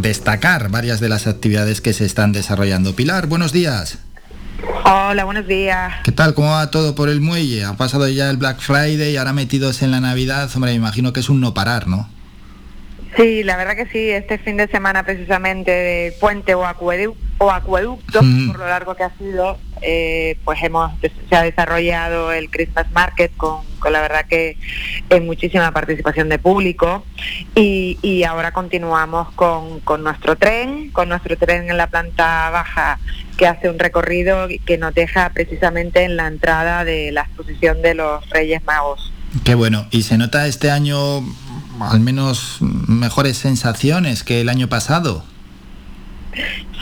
destacar varias de las actividades que se están desarrollando. Pilar, buenos días. Hola, buenos días. ¿Qué tal? ¿Cómo va todo por el muelle? Ha pasado ya el Black Friday y ahora metidos en la Navidad. Hombre, me imagino que es un no parar, ¿no? Sí, la verdad que sí. Este fin de semana precisamente de puente o o acueducto por lo largo que ha sido, eh, pues hemos se ha desarrollado el Christmas Market con, la verdad que en muchísima participación de público y, ahora continuamos con, con, nuestro tren, con nuestro tren en la planta baja que hace un recorrido que nos deja precisamente en la entrada de la exposición de los Reyes Magos. Qué bueno. ¿Y se nota este año al menos mejores sensaciones que el año pasado?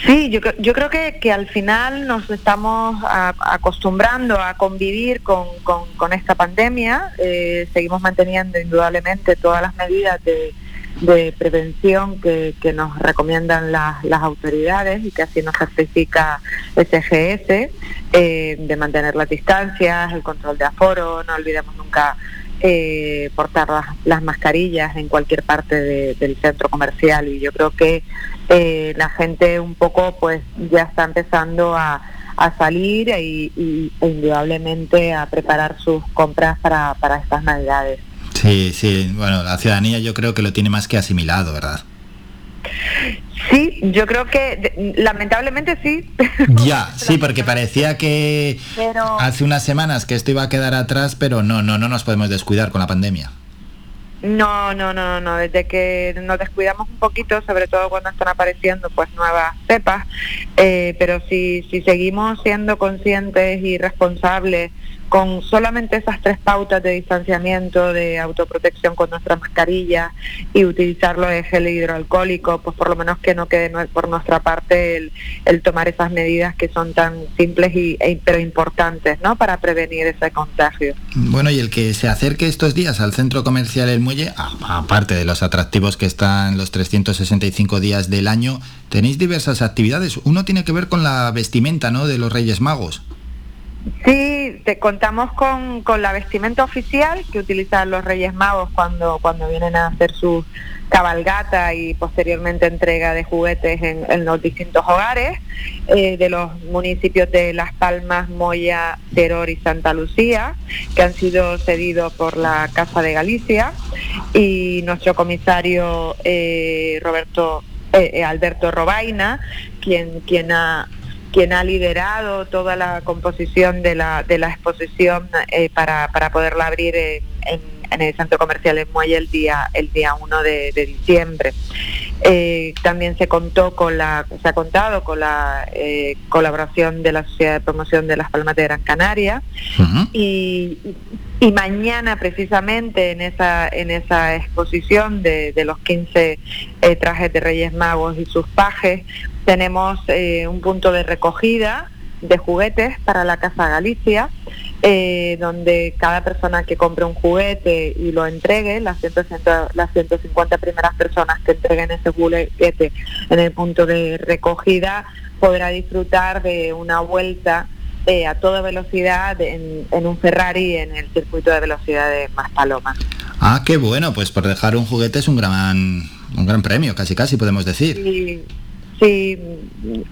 Sí, yo, yo creo que, al final nos estamos acostumbrando a convivir con, esta pandemia. Eh, seguimos manteniendo indudablemente todas las medidas de, prevención que, nos recomiendan las, las autoridades y que así nos certifica SGS, eh, de mantener las distancias, el control de aforo, no olvidemos nunca eh, portar las, mascarillas en cualquier parte del centro comercial y yo creo que eh, la gente un poco pues ya está empezando a, salir y, y, e indudablemente a preparar sus compras para, para estas navidades. Sí, sí, bueno, la ciudadanía yo creo que lo tiene más que asimilado, ¿verdad? Sí, yo creo que lamentablemente sí. Ya, sí, porque parecía que hace unas semanas que esto iba a quedar atrás, pero no, no, no nos podemos descuidar con la pandemia. No, no, no, no, desde que nos descuidamos un poquito, sobre todo cuando están apareciendo pues nuevas cepas, eh, pero si, si seguimos siendo conscientes y responsables con solamente esas tres pautas de distanciamiento, de autoprotección con nuestra mascarilla y utilizarlo de gel hidroalcohólico, pues por lo menos que no quede por nuestra parte el, tomar esas medidas que son tan simples y, e, pero importantes, ¿no? Para prevenir ese contagio. Bueno, y el que se acerque estos días al centro comercial El Muelle, aparte de los atractivos que están los 365 días del año, tenéis diversas actividades. Uno tiene que ver con la vestimenta, ¿no? De los Reyes Magos. Sí, te contamos con, con, la vestimenta oficial que utilizan los Reyes Magos cuando, cuando vienen a hacer su cabalgata y posteriormente entrega de juguetes en, los distintos hogares eh, de los municipios de Las Palmas, Moya, Teror y Santa Lucía, que han sido cedidos por la Casa de Galicia. Y nuestro comisario eh, Roberto eh, Alberto Robaina, quien, quien ha quien ha liderado toda la composición de la, de la exposición eh, para, para poderla abrir en, el centro comercial en Muelle el día el día 1 de, diciembre. Eh, también se contó con la se ha contado con la eh, colaboración de la Sociedad de Promoción de las Palmas de Gran Canaria y, y, mañana precisamente en esa en esa exposición de, de los 15 trajes de Reyes Magos y sus pajes tenemos eh, un punto de recogida de juguetes para la Casa Galicia, eh, donde cada persona que compre un juguete y lo entregue, las, 150, las 150 primeras personas que entreguen ese juguete en el punto de recogida, podrá disfrutar de una vuelta eh, a toda velocidad en, un Ferrari en el circuito de velocidad de Maspaloma. Ah, qué bueno, pues por dejar un juguete es un gran, un gran premio, casi casi podemos decir. Sí si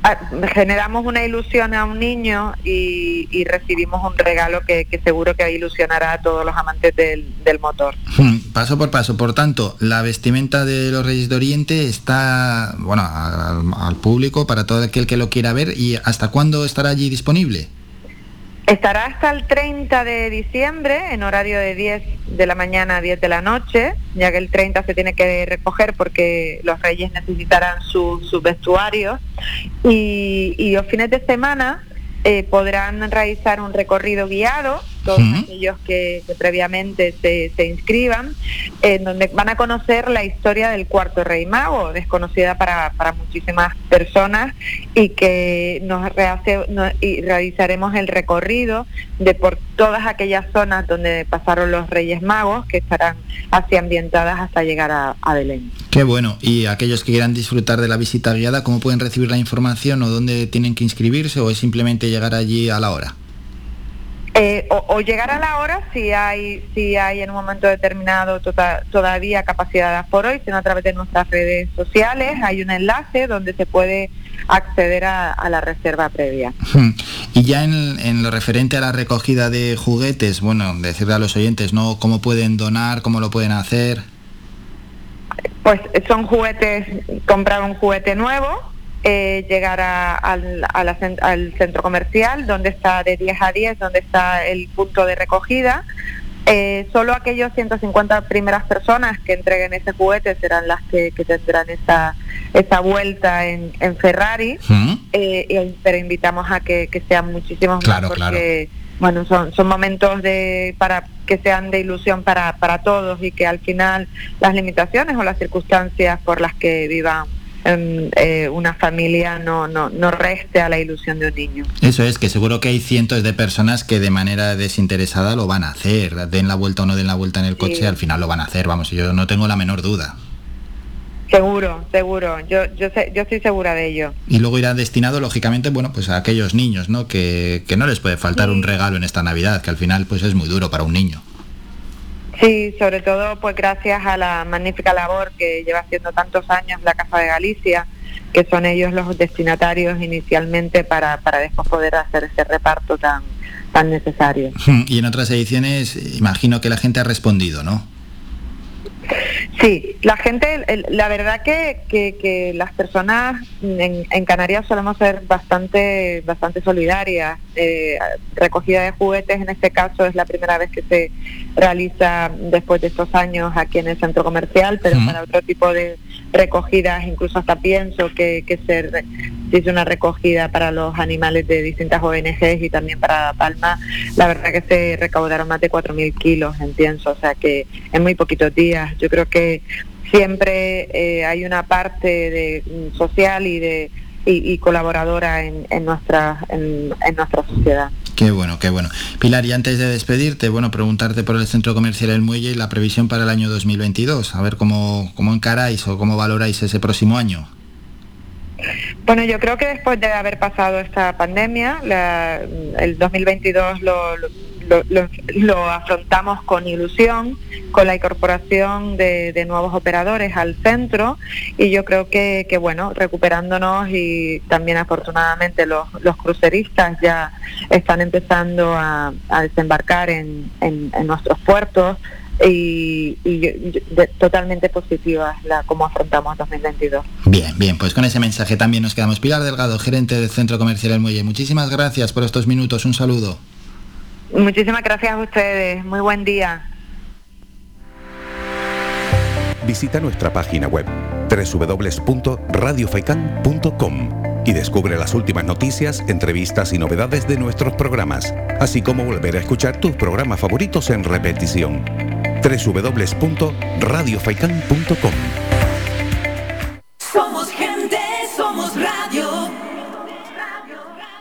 ah, generamos una ilusión a un niño y, recibimos un regalo que, seguro que ilusionará a todos los amantes del, motor. Hmm, paso por paso, por tanto, la vestimenta de los Reyes de Oriente está bueno al público para todo aquel que lo quiera ver y hasta cuándo estará allí disponible. Estará hasta el 30 de diciembre en horario de 10 de la mañana a 10 de la noche, ya que el 30 se tiene que recoger porque los reyes necesitarán sus su vestuarios. Y, los fines de semana eh, podrán realizar un recorrido guiado, todos aquellos que, previamente se, se, inscriban, en donde van a conocer la historia del cuarto rey mago, desconocida para, para muchísimas personas, y que nos, y realizaremos el recorrido de por todas aquellas zonas donde pasaron los reyes magos, que estarán así ambientadas hasta llegar a, a Belén. Qué bueno. Y aquellos que quieran disfrutar de la visita guiada, ¿cómo pueden recibir la información o dónde tienen que inscribirse o es simplemente llegar allí a la hora? Eh, o, llegar a la hora si hay, si hay en un momento determinado tota, todavía capacidad por hoy, sino a través de nuestras redes sociales hay un enlace donde se puede acceder a, la reserva previa. Y ya en, lo referente a la recogida de juguetes, bueno, decirle a los oyentes, ¿no? ¿Cómo pueden donar? ¿Cómo lo pueden hacer? Pues son juguetes, comprar un juguete nuevo, eh, llegar al, centro comercial, donde está de 10 a 10, donde está el punto de recogida. Eh, solo aquellos 150 primeras personas que entreguen ese juguete serán las que, tendrán esa, esa vuelta en, Ferrari, eh, pero invitamos a que, sean muchísimos más porque bueno, son, son momentos de, para que sean de ilusión para, para todos y que al final las limitaciones o las circunstancias por las que vivan eh, una familia no, no, no reste a la ilusión de un niño. Eso es, que seguro que hay cientos de personas que de manera desinteresada lo van a hacer, den la vuelta o no den la vuelta en el coche, al final lo van a hacer, vamos, yo no tengo la menor duda. Seguro, seguro. Yo, yo, sé, yo estoy segura de ello. Y luego irá destinado, lógicamente, bueno, pues a aquellos niños, ¿no? Que, que no les puede faltar un regalo en esta Navidad, que al final, pues es muy duro para un niño. Sí, sobre todo pues gracias a la magnífica labor que lleva haciendo tantos años la Casa de Galicia, que son ellos los destinatarios inicialmente para, para después poder hacer ese reparto tan, tan necesario. Y en otras ediciones imagino que la gente ha respondido, ¿no? Sí, la gente, la verdad que, que, las personas en, Canarias solemos ser bastante, bastante solidarias. Eh, recogida de juguetes en este caso es la primera vez que se realiza después de estos años aquí en el centro comercial, pero para otro tipo de recogidas, incluso hasta pienso que, que se, hizo una recogida para los animales de distintas ONGs y también para Palma, la verdad que se recaudaron más de 4.000 kilos en pienso, o sea que en muy poquitos días. Yo creo que siempre eh, hay una parte de, mm, social y de y, colaboradora en, nuestra en, nuestra sociedad. Qué bueno, qué bueno. Pilar, y antes de despedirte, bueno, preguntarte por el Centro Comercial El Muelle y la previsión para el año 2022, a ver cómo, cómo encaráis o cómo valoráis ese próximo año. Bueno, yo creo que después de haber pasado esta pandemia, el 2022 lo, lo, afrontamos con ilusión, con la incorporación de, nuevos operadores al centro y yo creo que, bueno, recuperándonos y también afortunadamente los, cruceristas ya están empezando a, desembarcar en, nuestros puertos y, totalmente positivas la cómo afrontamos 2022. Bien, bien, pues con ese mensaje también nos quedamos. Pilar Delgado, gerente del Centro Comercial El Muelle, muchísimas gracias por estos minutos, un saludo. Muchísimas gracias a ustedes. Muy buen día. Visita nuestra página web www.radiofaikan.com y descubre las últimas noticias, entrevistas y novedades de nuestros programas, así como volver a escuchar tus programas favoritos en repetición. www.radiofaikan.com